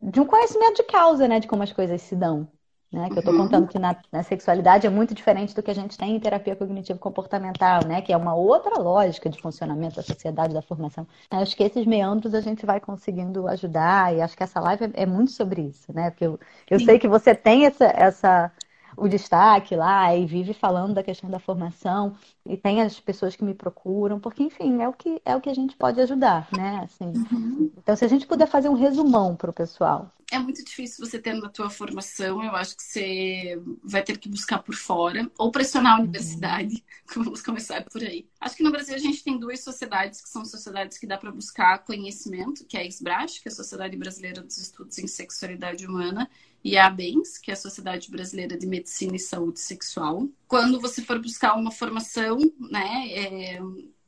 de um conhecimento de causa, né, de como as coisas se dão. Né? Que eu estou uhum. contando que na, na, sexualidade é muito diferente do que a gente tem em terapia cognitivo-comportamental, né? Que é uma outra lógica de funcionamento da sociedade, da formação. Acho que esses meandros a gente vai conseguindo ajudar e acho que essa live é, é muito sobre isso, né? Porque eu, eu sei que você tem essa, essa o destaque lá e vive falando da questão da formação e tem as pessoas que me procuram, porque enfim, é o que é o que a gente pode ajudar, né? Assim. Uhum. Então, se a gente puder fazer um resumão para o pessoal. É muito difícil você tendo a tua formação, eu acho que você vai ter que buscar por fora ou pressionar a uhum. universidade. [laughs] Uhum. Vamos começar por aí. Acho que no Brasil a gente tem duas sociedades que são sociedades que dá para buscar conhecimento, que é a SBRASH, que é a Sociedade Brasileira dos Estudos em Sexualidade Humana, e a ABENS, que é a Sociedade Brasileira de Medicina e Saúde Sexual. Quando você for buscar uma formação, né, é,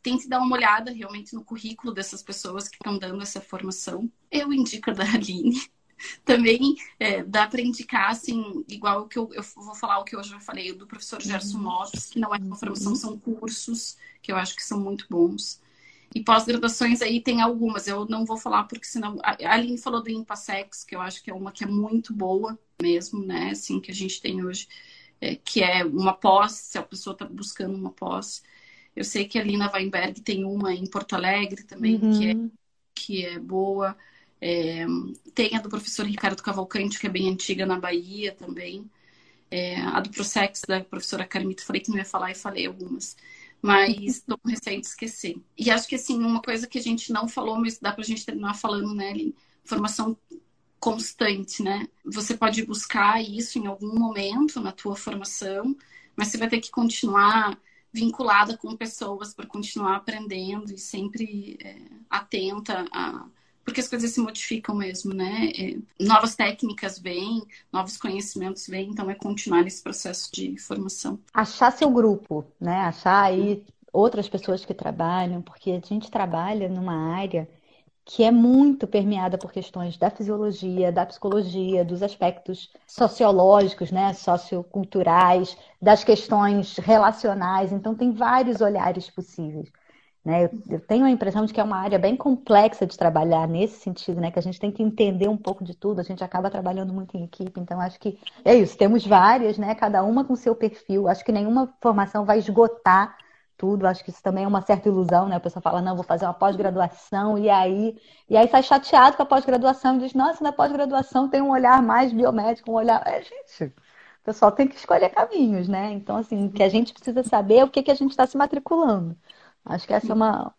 tente dar uma olhada realmente no currículo dessas pessoas que estão dando essa formação. Eu indico a da Aline. [laughs] Também é, dá para indicar, assim, igual que eu, eu, vou falar o que hoje eu falei, do professor Gerson Lopes, que não é uma formação, são cursos, que eu acho que são muito bons. E pós-graduações aí tem algumas, eu não vou falar porque senão. A Aline falou do Impassex, que eu acho que é uma que é muito boa mesmo, né? Assim, que a gente tem hoje, é, que é uma pós, se a pessoa está buscando uma pós. Eu sei que a Lina Weinberg tem uma em Porto Alegre também, uhum. que, é, que é boa. É, tem a do professor Ricardo Cavalcante, que é bem antiga na Bahia também. É, a do Prosex, da professora Carmita, falei que não ia falar e falei algumas mas não receio de esquecer. E acho que, assim, uma coisa que a gente não falou, mas dá pra gente terminar falando, né, Aline? Formação constante, né? Você pode buscar isso em algum momento na tua formação, mas você vai ter que continuar vinculada com pessoas para continuar aprendendo e sempre é, atenta a porque as coisas se modificam mesmo, né? É, novas técnicas vêm, novos conhecimentos vêm, então é continuar nesse processo de formação. Achar seu grupo, né? Achar aí outras pessoas que trabalham, porque a gente trabalha numa área que é muito permeada por questões da fisiologia, da psicologia, dos aspectos sociológicos, né, socioculturais, das questões relacionais. Então, tem vários olhares possíveis. Né? Eu, eu, tenho a impressão de que é uma área bem complexa de trabalhar nesse sentido, né? Que a gente tem que entender um pouco de tudo, a gente acaba trabalhando muito em equipe, então acho que é isso, temos várias, né? Cada uma com seu perfil. Acho que nenhuma formação vai esgotar tudo. Acho que isso também é uma certa ilusão, né? A pessoa fala, não, vou fazer uma pós-graduação, e aí, e aí sai chateado com a pós-graduação e diz, nossa, na pós-graduação tem um olhar mais biomédico, um olhar. É, gente, o pessoal tem que escolher caminhos, né? Então, assim, que a gente precisa saber é o que, que a gente está se matriculando. Acho que essa é uma,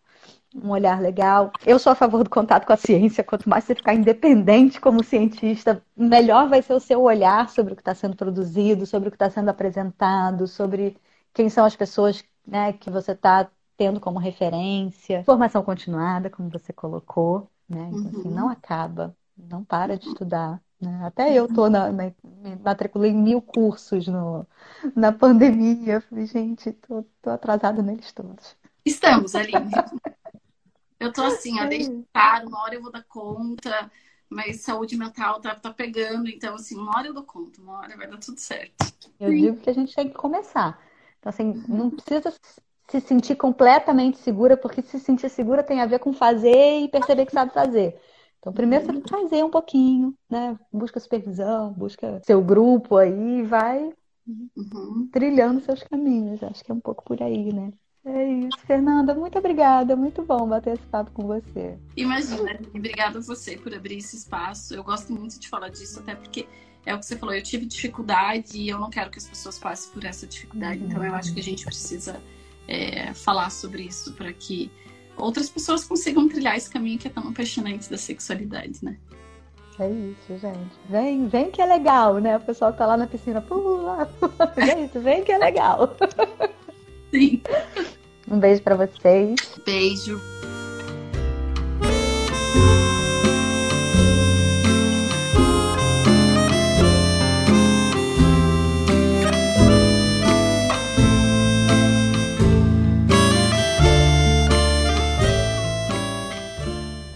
um olhar legal. Eu sou a favor do contato com a ciência. Quanto mais você ficar independente como cientista, melhor vai ser o seu olhar sobre o que está sendo produzido, sobre o que está sendo apresentado, sobre quem são as pessoas né, que você está tendo como referência. Formação continuada, como você colocou, né? Então, assim, uhum. assim, não acaba, não para de estudar. Né? Até eu tô na, na, me matriculei em mil cursos no, na pandemia. Falei, gente, tô, tô atrasada neles todos. Estamos, Aline. [laughs] eu tô assim, ó, caro, uma hora eu vou dar conta, mas saúde mental tá, tá pegando, então assim, uma hora eu dou conta, uma hora vai dar tudo certo. Eu digo que a gente tem que começar. Então, assim, não precisa se sentir completamente segura, porque se sentir segura tem a ver com fazer e perceber que sabe fazer. Então, primeiro você tem que fazer um pouquinho, né? Busca supervisão, busca seu grupo aí, vai uhum. trilhando seus caminhos. Acho que é um pouco por aí, né? É isso, Fernanda. Muito obrigada. Muito bom bater esse papo com você. Imagina, obrigada a você por abrir esse espaço. Eu gosto muito de falar disso, até porque é o que você falou, eu tive dificuldade e eu não quero que as pessoas passem por essa dificuldade. Então eu acho que a gente precisa é, falar sobre isso para que outras pessoas consigam trilhar esse caminho que é tão apaixonante da sexualidade, né? É isso, gente. Vem, vem que é legal, né? O pessoal que tá lá na piscina, pula. [laughs] É isso, vem que é legal. Sim. [laughs] Um beijo para vocês. Beijo.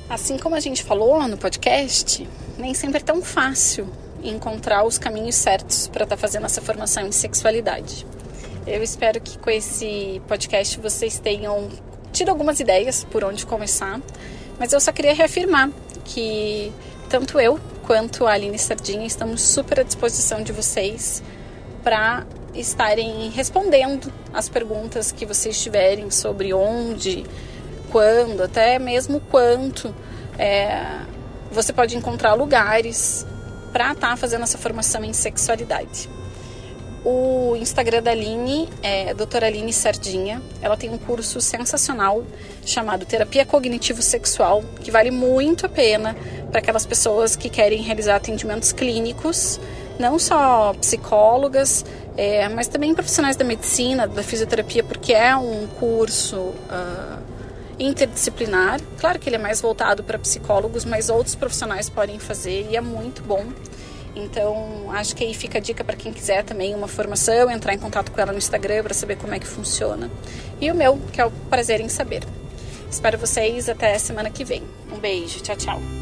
Assim como a gente falou no podcast, nem sempre é tão fácil encontrar os caminhos certos para estar tá fazendo essa formação em sexualidade. Eu espero que com esse podcast vocês tenham tido algumas ideias por onde começar, mas eu só queria reafirmar que tanto eu quanto a Aline Sardinha estamos super à disposição de vocês para estarem respondendo as perguntas que vocês tiverem sobre onde, quando, até mesmo quanto é, você pode encontrar lugares para estar tá fazendo essa formação em sexualidade. O Instagram da Aline é doutora Aline Sardinha. Ela tem um curso sensacional chamado Terapia Cognitivo Sexual, que vale muito a pena para aquelas pessoas que querem realizar atendimentos clínicos, não só psicólogas, é, mas também profissionais da medicina, da fisioterapia, porque é um curso uh, interdisciplinar. Claro que ele é mais voltado para psicólogos, mas outros profissionais podem fazer e é muito bom. Então, acho que aí fica a dica para quem quiser também uma formação, entrar em contato com ela no Instagram para saber como é que funciona. E o meu, que é o prazer em saber. Espero vocês até semana que vem. Um beijo, tchau, tchau.